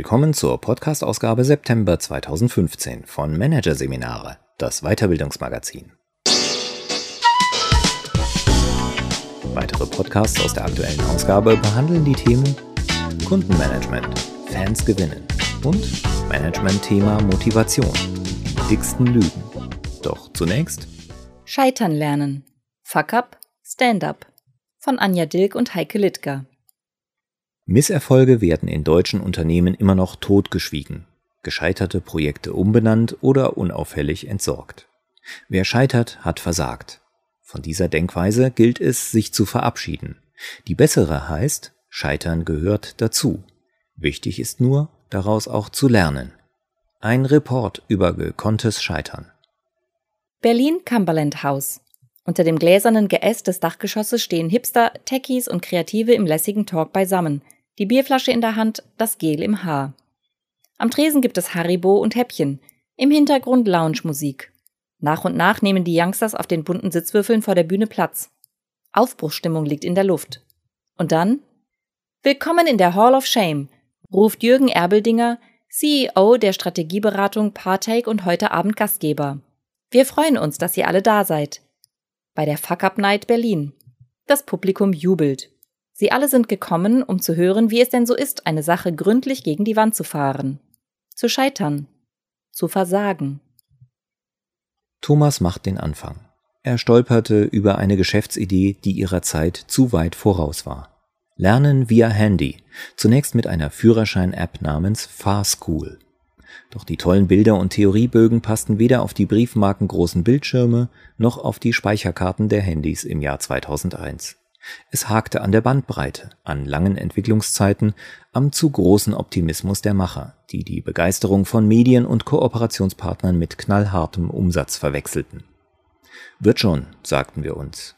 Willkommen zur Podcast-Ausgabe September 2015 von Managerseminare, das Weiterbildungsmagazin. Weitere Podcasts aus der aktuellen Ausgabe behandeln die Themen Kundenmanagement, Fans gewinnen und Management-Thema Motivation, die dicksten Lügen. Doch zunächst Scheitern lernen. Fuck up, Stand up. Von Anja Dilk und Heike Littger. Misserfolge werden in deutschen Unternehmen immer noch totgeschwiegen, gescheiterte Projekte umbenannt oder unauffällig entsorgt. Wer scheitert, hat versagt. Von dieser Denkweise gilt es, sich zu verabschieden. Die bessere heißt, Scheitern gehört dazu. Wichtig ist nur, daraus auch zu lernen. Ein Report über gekonntes Scheitern. Berlin Cumberland House. Unter dem gläsernen Geäst des Dachgeschosses stehen Hipster, Techies und Kreative im lässigen Talk beisammen – die Bierflasche in der Hand, das Gel im Haar. Am Tresen gibt es Haribo und Häppchen, im Hintergrund Lounge-Musik. Nach und nach nehmen die Youngsters auf den bunten Sitzwürfeln vor der Bühne Platz. Aufbruchsstimmung liegt in der Luft. Und dann? Willkommen in der Hall of Shame, ruft Jürgen Erbeldinger, CEO der Strategieberatung Partake und heute Abend Gastgeber. Wir freuen uns, dass ihr alle da seid. Bei der Fuck Up Night Berlin. Das Publikum jubelt. Sie alle sind gekommen, um zu hören, wie es denn so ist, eine Sache gründlich gegen die Wand zu fahren, zu scheitern, zu versagen. Thomas macht den Anfang. Er stolperte über eine Geschäftsidee, die ihrer Zeit zu weit voraus war. Lernen via Handy, zunächst mit einer Führerschein-App namens Fahrschool. Doch die tollen Bilder und Theoriebögen passten weder auf die briefmarkengroßen Bildschirme noch auf die Speicherkarten der Handys im Jahr 2001. Es hakte an der Bandbreite, an langen Entwicklungszeiten, am zu großen Optimismus der Macher, die die Begeisterung von Medien und Kooperationspartnern mit knallhartem Umsatz verwechselten. Wird schon, sagten wir uns.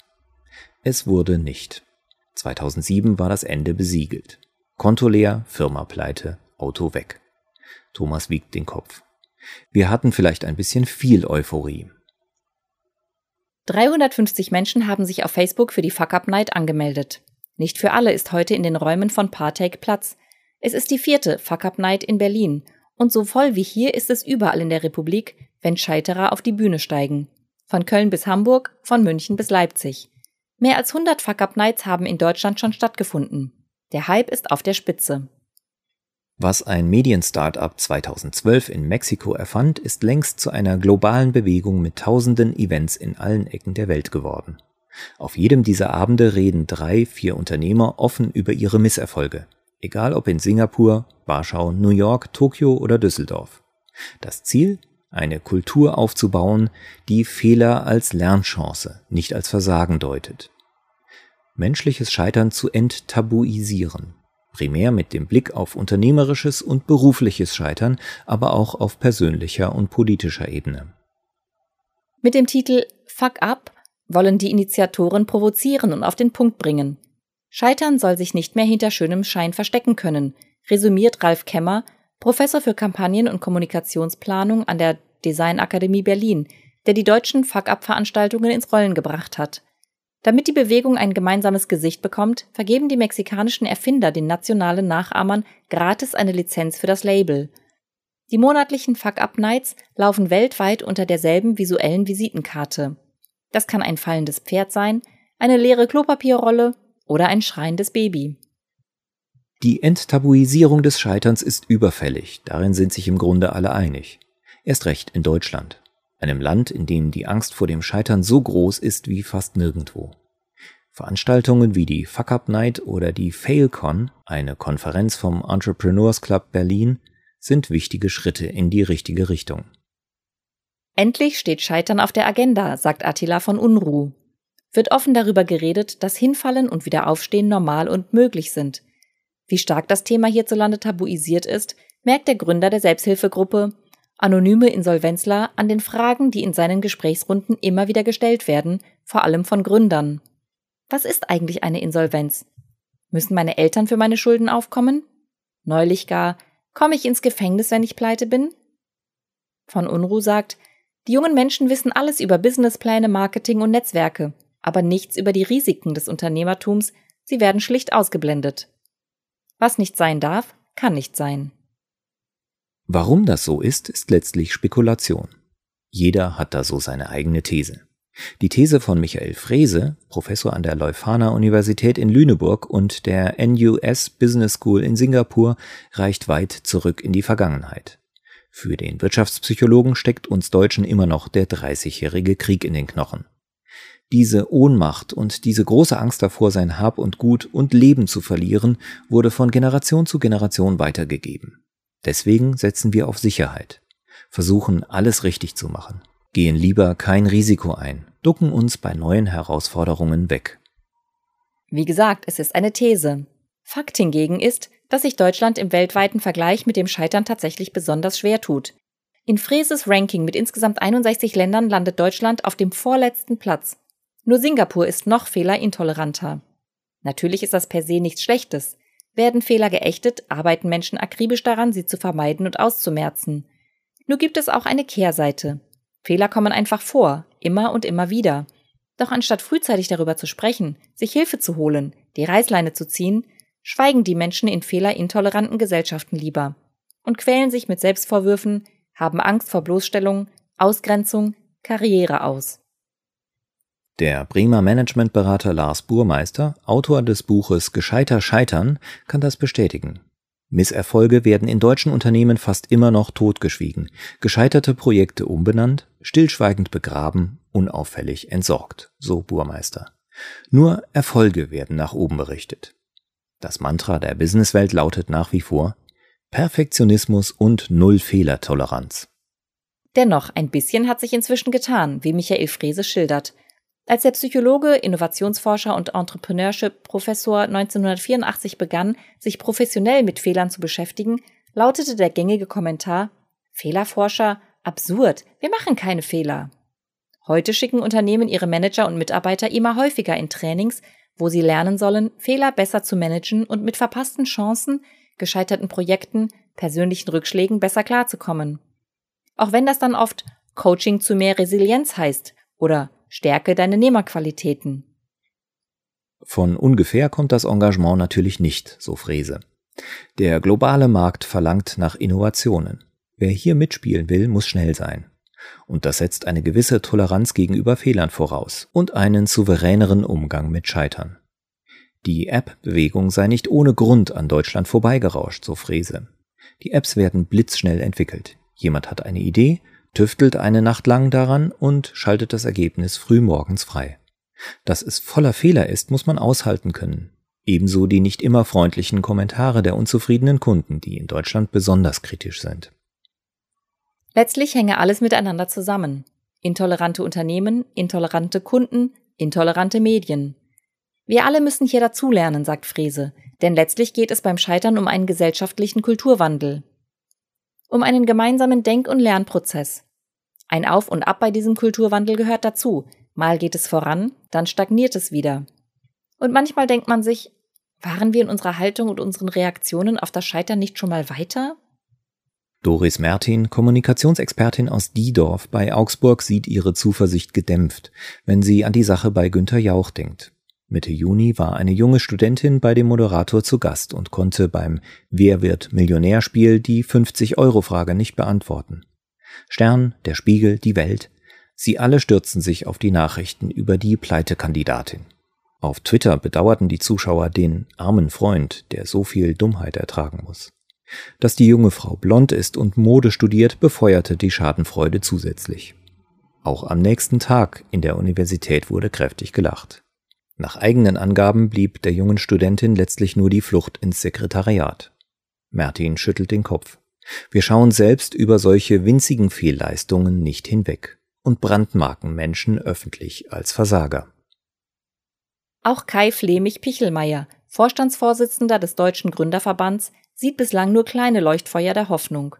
Es wurde nicht. 2007 war das Ende besiegelt. Konto leer, Firma pleite, Auto weg. Thomas wiegt den Kopf. Wir hatten vielleicht ein bisschen viel Euphorie. 350 Menschen haben sich auf Facebook für die Fuck Up Night angemeldet. Nicht für alle ist heute in den Räumen von Partake Platz. Es ist die vierte Fuck Up Night in Berlin. Und so voll wie hier ist es überall in der Republik, wenn Scheiterer auf die Bühne steigen. Von Köln bis Hamburg, von München bis Leipzig. Mehr als 100 Fuck Up Nights haben in Deutschland schon stattgefunden. Der Hype ist auf der Spitze. Was ein Medien-Startup 2012 in Mexiko erfand, ist längst zu einer globalen Bewegung mit tausenden Events in allen Ecken der Welt geworden. Auf jedem dieser Abende reden drei, vier Unternehmer offen über ihre Misserfolge, egal ob in Singapur, Warschau, New York, Tokio oder Düsseldorf. Das Ziel? Eine Kultur aufzubauen, die Fehler als Lernchance, nicht als Versagen deutet. Menschliches Scheitern zu enttabuisieren, primär mit dem Blick auf unternehmerisches und berufliches Scheitern, aber auch auf persönlicher und politischer Ebene. Mit dem Titel Fuck Up wollen die Initiatoren provozieren und auf den Punkt bringen. Scheitern soll sich nicht mehr hinter schönem Schein verstecken können, resümiert Ralf Kemmer, Professor für Kampagnen- und Kommunikationsplanung an der Designakademie Berlin, der die deutschen Fuck-Up-Veranstaltungen ins Rollen gebracht hat. Damit die Bewegung ein gemeinsames Gesicht bekommt, vergeben die mexikanischen Erfinder den nationalen Nachahmern gratis eine Lizenz für das Label. Die monatlichen Fuck-Up-Nights laufen weltweit unter derselben visuellen Visitenkarte. Das kann ein fallendes Pferd sein, eine leere Klopapierrolle oder ein schreiendes Baby. Die Enttabuisierung des Scheiterns ist überfällig, darin sind sich im Grunde alle einig. Erst recht in Deutschland einem Land, in dem die Angst vor dem Scheitern so groß ist wie fast nirgendwo. Veranstaltungen wie die Fuck Up Night oder die FailCon, eine Konferenz vom Entrepreneurs Club Berlin, sind wichtige Schritte in die richtige Richtung. Endlich steht Scheitern auf der Agenda, sagt Attila von Unruh. Wird offen darüber geredet, dass Hinfallen und Wiederaufstehen normal und möglich sind. Wie stark das Thema hierzulande tabuisiert ist, merkt der Gründer der Selbsthilfegruppe anonyme Insolvenzler an den Fragen, die in seinen Gesprächsrunden immer wieder gestellt werden, vor allem von Gründern. Was ist eigentlich eine Insolvenz? Müssen meine Eltern für meine Schulden aufkommen? Neulich gar, komme ich ins Gefängnis, wenn ich pleite bin? Von Unruh sagt, die jungen Menschen wissen alles über Businesspläne, Marketing und Netzwerke, aber nichts über die Risiken des Unternehmertums, sie werden schlicht ausgeblendet. Was nicht sein darf, kann nicht sein. Warum das so ist, ist letztlich Spekulation. Jeder hat da so seine eigene These. Die These von Michael Frese, Professor an der Leuphana Universität in Lüneburg und der NUS Business School in Singapur, reicht weit zurück in die Vergangenheit. Für den Wirtschaftspsychologen steckt uns Deutschen immer noch der Dreißigjährige Krieg in den Knochen. Diese Ohnmacht und diese große Angst davor, sein Hab und Gut und Leben zu verlieren, wurde von Generation zu Generation weitergegeben. Deswegen setzen wir auf Sicherheit, versuchen alles richtig zu machen, gehen lieber kein Risiko ein, ducken uns bei neuen Herausforderungen weg. Wie gesagt, es ist eine These. Fakt hingegen ist, dass sich Deutschland im weltweiten Vergleich mit dem Scheitern tatsächlich besonders schwer tut. In Freses Ranking mit insgesamt 61 Ländern landet Deutschland auf dem vorletzten Platz. Nur Singapur ist noch fehlerintoleranter. Natürlich ist das per se nichts Schlechtes. Werden Fehler geächtet, arbeiten Menschen akribisch daran, sie zu vermeiden und auszumerzen. Nur gibt es auch eine Kehrseite. Fehler kommen einfach vor, immer und immer wieder. Doch anstatt frühzeitig darüber zu sprechen, sich Hilfe zu holen, die Reißleine zu ziehen, schweigen die Menschen in fehlerintoleranten Gesellschaften lieber und quälen sich mit Selbstvorwürfen, haben Angst vor Bloßstellung, Ausgrenzung, Karriere aus. Der Bremer Managementberater Lars Burmeister, Autor des Buches Gescheiter Scheitern, kann das bestätigen. Misserfolge werden in deutschen Unternehmen fast immer noch totgeschwiegen, gescheiterte Projekte umbenannt, stillschweigend begraben, unauffällig entsorgt, so Burmeister. Nur Erfolge werden nach oben berichtet. Das Mantra der Businesswelt lautet nach wie vor Perfektionismus und Null-Fehler-Toleranz. Dennoch, ein bisschen hat sich inzwischen getan, wie Michael Frese schildert. Als der Psychologe, Innovationsforscher und Entrepreneurship-Professor 1984 begann, sich professionell mit Fehlern zu beschäftigen, lautete der gängige Kommentar Fehlerforscher, absurd, wir machen keine Fehler. Heute schicken Unternehmen ihre Manager und Mitarbeiter immer häufiger in Trainings, wo sie lernen sollen, Fehler besser zu managen und mit verpassten Chancen, gescheiterten Projekten, persönlichen Rückschlägen besser klarzukommen. Auch wenn das dann oft Coaching zu mehr Resilienz heißt oder Stärke deine Nehmerqualitäten. Von ungefähr kommt das Engagement natürlich nicht, so Fräse. Der globale Markt verlangt nach Innovationen. Wer hier mitspielen will, muss schnell sein. Und das setzt eine gewisse Toleranz gegenüber Fehlern voraus und einen souveräneren Umgang mit Scheitern. Die App-Bewegung sei nicht ohne Grund an Deutschland vorbeigerauscht, so Fräse. Die Apps werden blitzschnell entwickelt. Jemand hat eine Idee, tüftelt eine Nacht lang daran und schaltet das Ergebnis frühmorgens frei. Dass es voller Fehler ist, muss man aushalten können. Ebenso die nicht immer freundlichen Kommentare der unzufriedenen Kunden, die in Deutschland besonders kritisch sind. Letztlich hänge alles miteinander zusammen. Intolerante Unternehmen, intolerante Kunden, intolerante Medien. Wir alle müssen hier dazulernen, sagt Frese, denn letztlich geht es beim Scheitern um einen gesellschaftlichen Kulturwandel um einen gemeinsamen Denk- und Lernprozess. Ein Auf und Ab bei diesem Kulturwandel gehört dazu. Mal geht es voran, dann stagniert es wieder. Und manchmal denkt man sich, waren wir in unserer Haltung und unseren Reaktionen auf das Scheitern nicht schon mal weiter? Doris Mertin, Kommunikationsexpertin aus Diedorf bei Augsburg, sieht ihre Zuversicht gedämpft, wenn sie an die Sache bei Günter Jauch denkt. Mitte Juni war eine junge Studentin bei dem Moderator zu Gast und konnte beim Wer wird Millionärspiel die 50-Euro-Frage nicht beantworten. Stern, der Spiegel, die Welt, sie alle stürzten sich auf die Nachrichten über die Pleitekandidatin. Auf Twitter bedauerten die Zuschauer den armen Freund, der so viel Dummheit ertragen muss. Dass die junge Frau blond ist und Mode studiert, befeuerte die Schadenfreude zusätzlich. Auch am nächsten Tag in der Universität wurde kräftig gelacht. Nach eigenen Angaben blieb der jungen Studentin letztlich nur die Flucht ins Sekretariat. Mertin schüttelt den Kopf. Wir schauen selbst über solche winzigen Fehlleistungen nicht hinweg und brandmarken Menschen öffentlich als Versager. Auch Kai Flemich-Pichelmeier, Vorstandsvorsitzender des Deutschen Gründerverbands, sieht bislang nur kleine Leuchtfeuer der Hoffnung.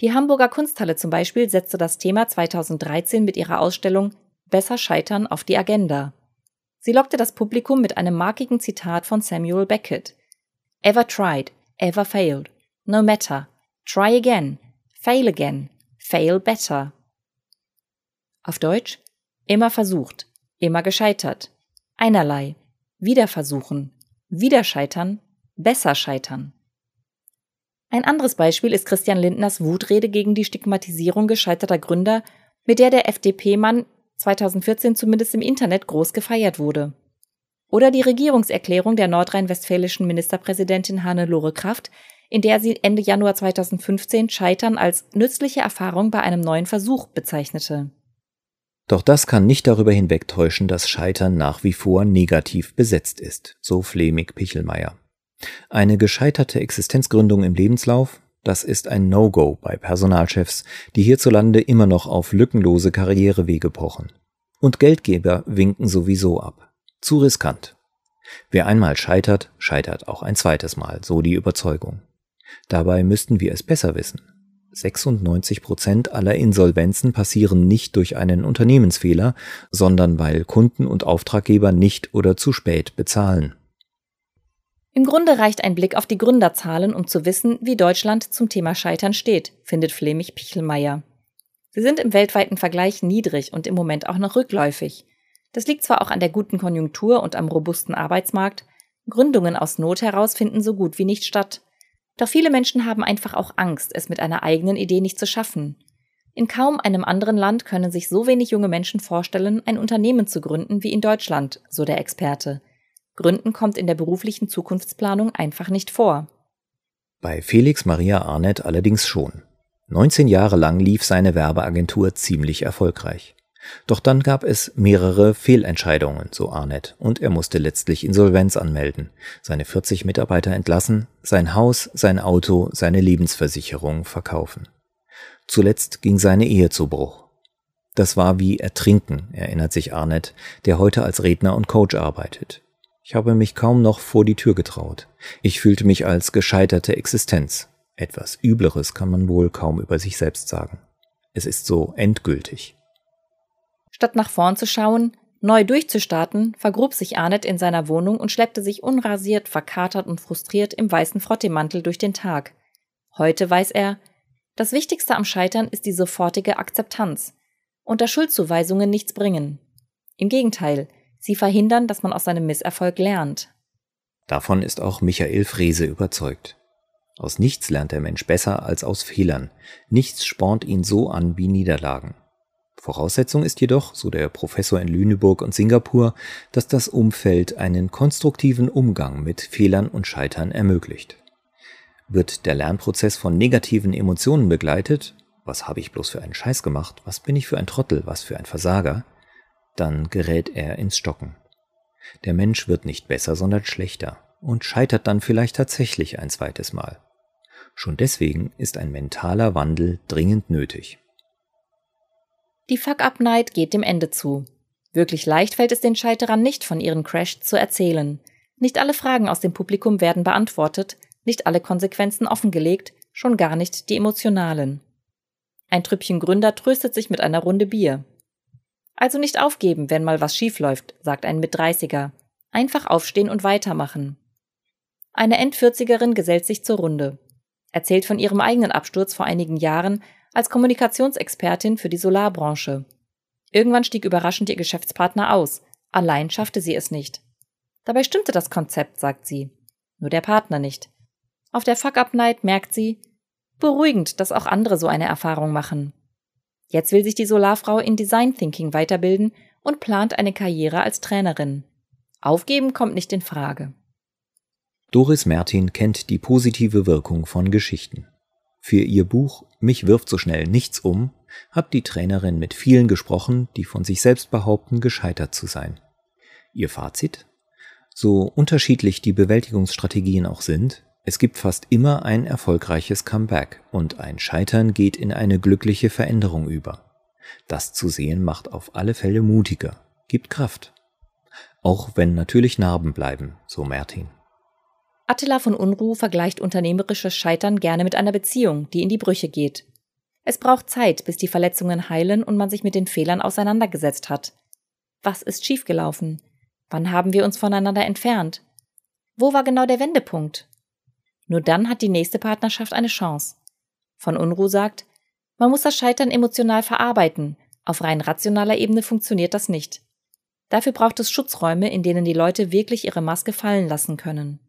Die Hamburger Kunsthalle zum Beispiel setzte das Thema 2013 mit ihrer Ausstellung Besser scheitern auf die Agenda. Sie lockte das Publikum mit einem markigen Zitat von Samuel Beckett. Ever tried, ever failed. No matter. Try again. Fail again. Fail better. Auf Deutsch? Immer versucht. Immer gescheitert. Einerlei. Wieder versuchen. Wieder scheitern. Besser scheitern. Ein anderes Beispiel ist Christian Lindners Wutrede gegen die Stigmatisierung gescheiterter Gründer, mit der der FDP-Mann 2014 zumindest im Internet groß gefeiert wurde. Oder die Regierungserklärung der nordrhein-westfälischen Ministerpräsidentin Hannelore Kraft, in der sie Ende Januar 2015 Scheitern als nützliche Erfahrung bei einem neuen Versuch bezeichnete. Doch das kann nicht darüber hinwegtäuschen, dass Scheitern nach wie vor negativ besetzt ist, so Flemig Pichelmeier. Eine gescheiterte Existenzgründung im Lebenslauf, das ist ein No-Go bei Personalchefs, die hierzulande immer noch auf lückenlose Karrierewege pochen. Und Geldgeber winken sowieso ab. Zu riskant. Wer einmal scheitert, scheitert auch ein zweites Mal, so die Überzeugung. Dabei müssten wir es besser wissen. 96 Prozent aller Insolvenzen passieren nicht durch einen Unternehmensfehler, sondern weil Kunden und Auftraggeber nicht oder zu spät bezahlen. Im Grunde reicht ein Blick auf die Gründerzahlen, um zu wissen, wie Deutschland zum Thema Scheitern steht, findet Flemich Pichelmeier. Sie sind im weltweiten Vergleich niedrig und im Moment auch noch rückläufig. Das liegt zwar auch an der guten Konjunktur und am robusten Arbeitsmarkt, Gründungen aus Not heraus finden so gut wie nicht statt. Doch viele Menschen haben einfach auch Angst, es mit einer eigenen Idee nicht zu schaffen. In kaum einem anderen Land können sich so wenig junge Menschen vorstellen, ein Unternehmen zu gründen wie in Deutschland, so der Experte. Gründen kommt in der beruflichen Zukunftsplanung einfach nicht vor. Bei Felix Maria Arnett allerdings schon. 19 Jahre lang lief seine Werbeagentur ziemlich erfolgreich. Doch dann gab es mehrere Fehlentscheidungen, so Arnett, und er musste letztlich Insolvenz anmelden, seine 40 Mitarbeiter entlassen, sein Haus, sein Auto, seine Lebensversicherung verkaufen. Zuletzt ging seine Ehe zu Bruch. Das war wie Ertrinken, erinnert sich Arnett, der heute als Redner und Coach arbeitet. Ich habe mich kaum noch vor die Tür getraut. Ich fühlte mich als gescheiterte Existenz. Etwas Übleres kann man wohl kaum über sich selbst sagen. Es ist so endgültig. Statt nach vorn zu schauen, neu durchzustarten, vergrub sich Arnett in seiner Wohnung und schleppte sich unrasiert, verkatert und frustriert im weißen Frottemantel durch den Tag. Heute weiß er, das Wichtigste am Scheitern ist die sofortige Akzeptanz. Unter Schuldzuweisungen nichts bringen. Im Gegenteil, sie verhindern, dass man aus seinem Misserfolg lernt. Davon ist auch Michael Frese überzeugt. Aus nichts lernt der Mensch besser als aus Fehlern. Nichts spornt ihn so an wie Niederlagen. Voraussetzung ist jedoch, so der Professor in Lüneburg und Singapur, dass das Umfeld einen konstruktiven Umgang mit Fehlern und Scheitern ermöglicht. Wird der Lernprozess von negativen Emotionen begleitet, was habe ich bloß für einen Scheiß gemacht, was bin ich für ein Trottel, was für ein Versager, dann gerät er ins Stocken. Der Mensch wird nicht besser, sondern schlechter und scheitert dann vielleicht tatsächlich ein zweites Mal. Schon deswegen ist ein mentaler Wandel dringend nötig. Die Fuck-Up-Night geht dem Ende zu. Wirklich leicht fällt es den Scheiterern nicht, von ihren Crash zu erzählen. Nicht alle Fragen aus dem Publikum werden beantwortet, nicht alle Konsequenzen offengelegt, schon gar nicht die emotionalen. Ein Trüppchen Gründer tröstet sich mit einer Runde Bier. Also nicht aufgeben, wenn mal was schief läuft, sagt ein Mit-30er. Einfach aufstehen und weitermachen. Eine Endvierzigerin gesellt sich zur Runde. Erzählt von ihrem eigenen Absturz vor einigen Jahren, als Kommunikationsexpertin für die Solarbranche. Irgendwann stieg überraschend ihr Geschäftspartner aus. Allein schaffte sie es nicht. Dabei stimmte das Konzept, sagt sie. Nur der Partner nicht. Auf der Fuck-Up-Night merkt sie, beruhigend, dass auch andere so eine Erfahrung machen. Jetzt will sich die Solarfrau in Design Thinking weiterbilden und plant eine Karriere als Trainerin. Aufgeben kommt nicht in Frage. Doris Mertin kennt die positive Wirkung von Geschichten. Für ihr Buch Mich wirft so schnell nichts um hat die Trainerin mit vielen gesprochen, die von sich selbst behaupten, gescheitert zu sein. Ihr Fazit? So unterschiedlich die Bewältigungsstrategien auch sind, es gibt fast immer ein erfolgreiches Comeback und ein Scheitern geht in eine glückliche Veränderung über. Das zu sehen macht auf alle Fälle mutiger, gibt Kraft. Auch wenn natürlich Narben bleiben, so Mertin. Attila von Unruh vergleicht unternehmerisches Scheitern gerne mit einer Beziehung, die in die Brüche geht. Es braucht Zeit, bis die Verletzungen heilen und man sich mit den Fehlern auseinandergesetzt hat. Was ist schiefgelaufen? Wann haben wir uns voneinander entfernt? Wo war genau der Wendepunkt? Nur dann hat die nächste Partnerschaft eine Chance. Von Unruh sagt, man muss das Scheitern emotional verarbeiten. Auf rein rationaler Ebene funktioniert das nicht. Dafür braucht es Schutzräume, in denen die Leute wirklich ihre Maske fallen lassen können.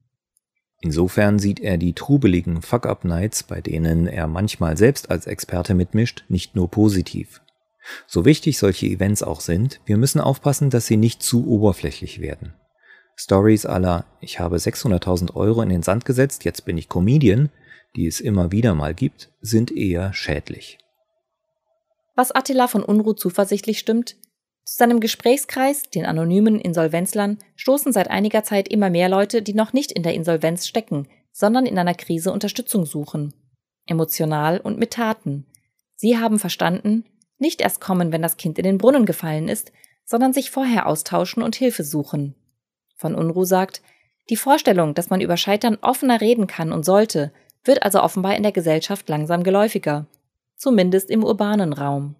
Insofern sieht er die trubeligen Fuck-Up-Nights, bei denen er manchmal selbst als Experte mitmischt, nicht nur positiv. So wichtig solche Events auch sind, wir müssen aufpassen, dass sie nicht zu oberflächlich werden. Stories aller Ich habe 600.000 Euro in den Sand gesetzt, jetzt bin ich Comedian, die es immer wieder mal gibt, sind eher schädlich. Was Attila von Unruh zuversichtlich stimmt, zu seinem Gesprächskreis, den anonymen Insolvenzlern, stoßen seit einiger Zeit immer mehr Leute, die noch nicht in der Insolvenz stecken, sondern in einer Krise Unterstützung suchen. Emotional und mit Taten. Sie haben verstanden, nicht erst kommen, wenn das Kind in den Brunnen gefallen ist, sondern sich vorher austauschen und Hilfe suchen. Von Unruh sagt, die Vorstellung, dass man über Scheitern offener reden kann und sollte, wird also offenbar in der Gesellschaft langsam geläufiger. Zumindest im urbanen Raum.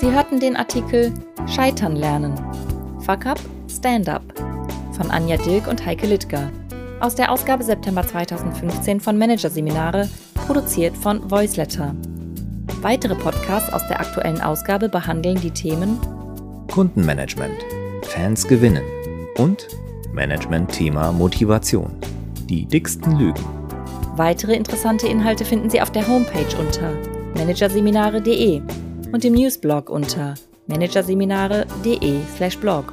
Sie hörten den Artikel Scheitern lernen. Fuck Up, Stand Up von Anja Dilk und Heike Littger. Aus der Ausgabe September 2015 von Managerseminare, produziert von Voiceletter. Weitere Podcasts aus der aktuellen Ausgabe behandeln die Themen Kundenmanagement, Fans gewinnen und Management-Thema Motivation. Die dicksten Lügen. Weitere interessante Inhalte finden Sie auf der Homepage unter managerseminare.de und im Newsblog unter managerseminare.de/blog.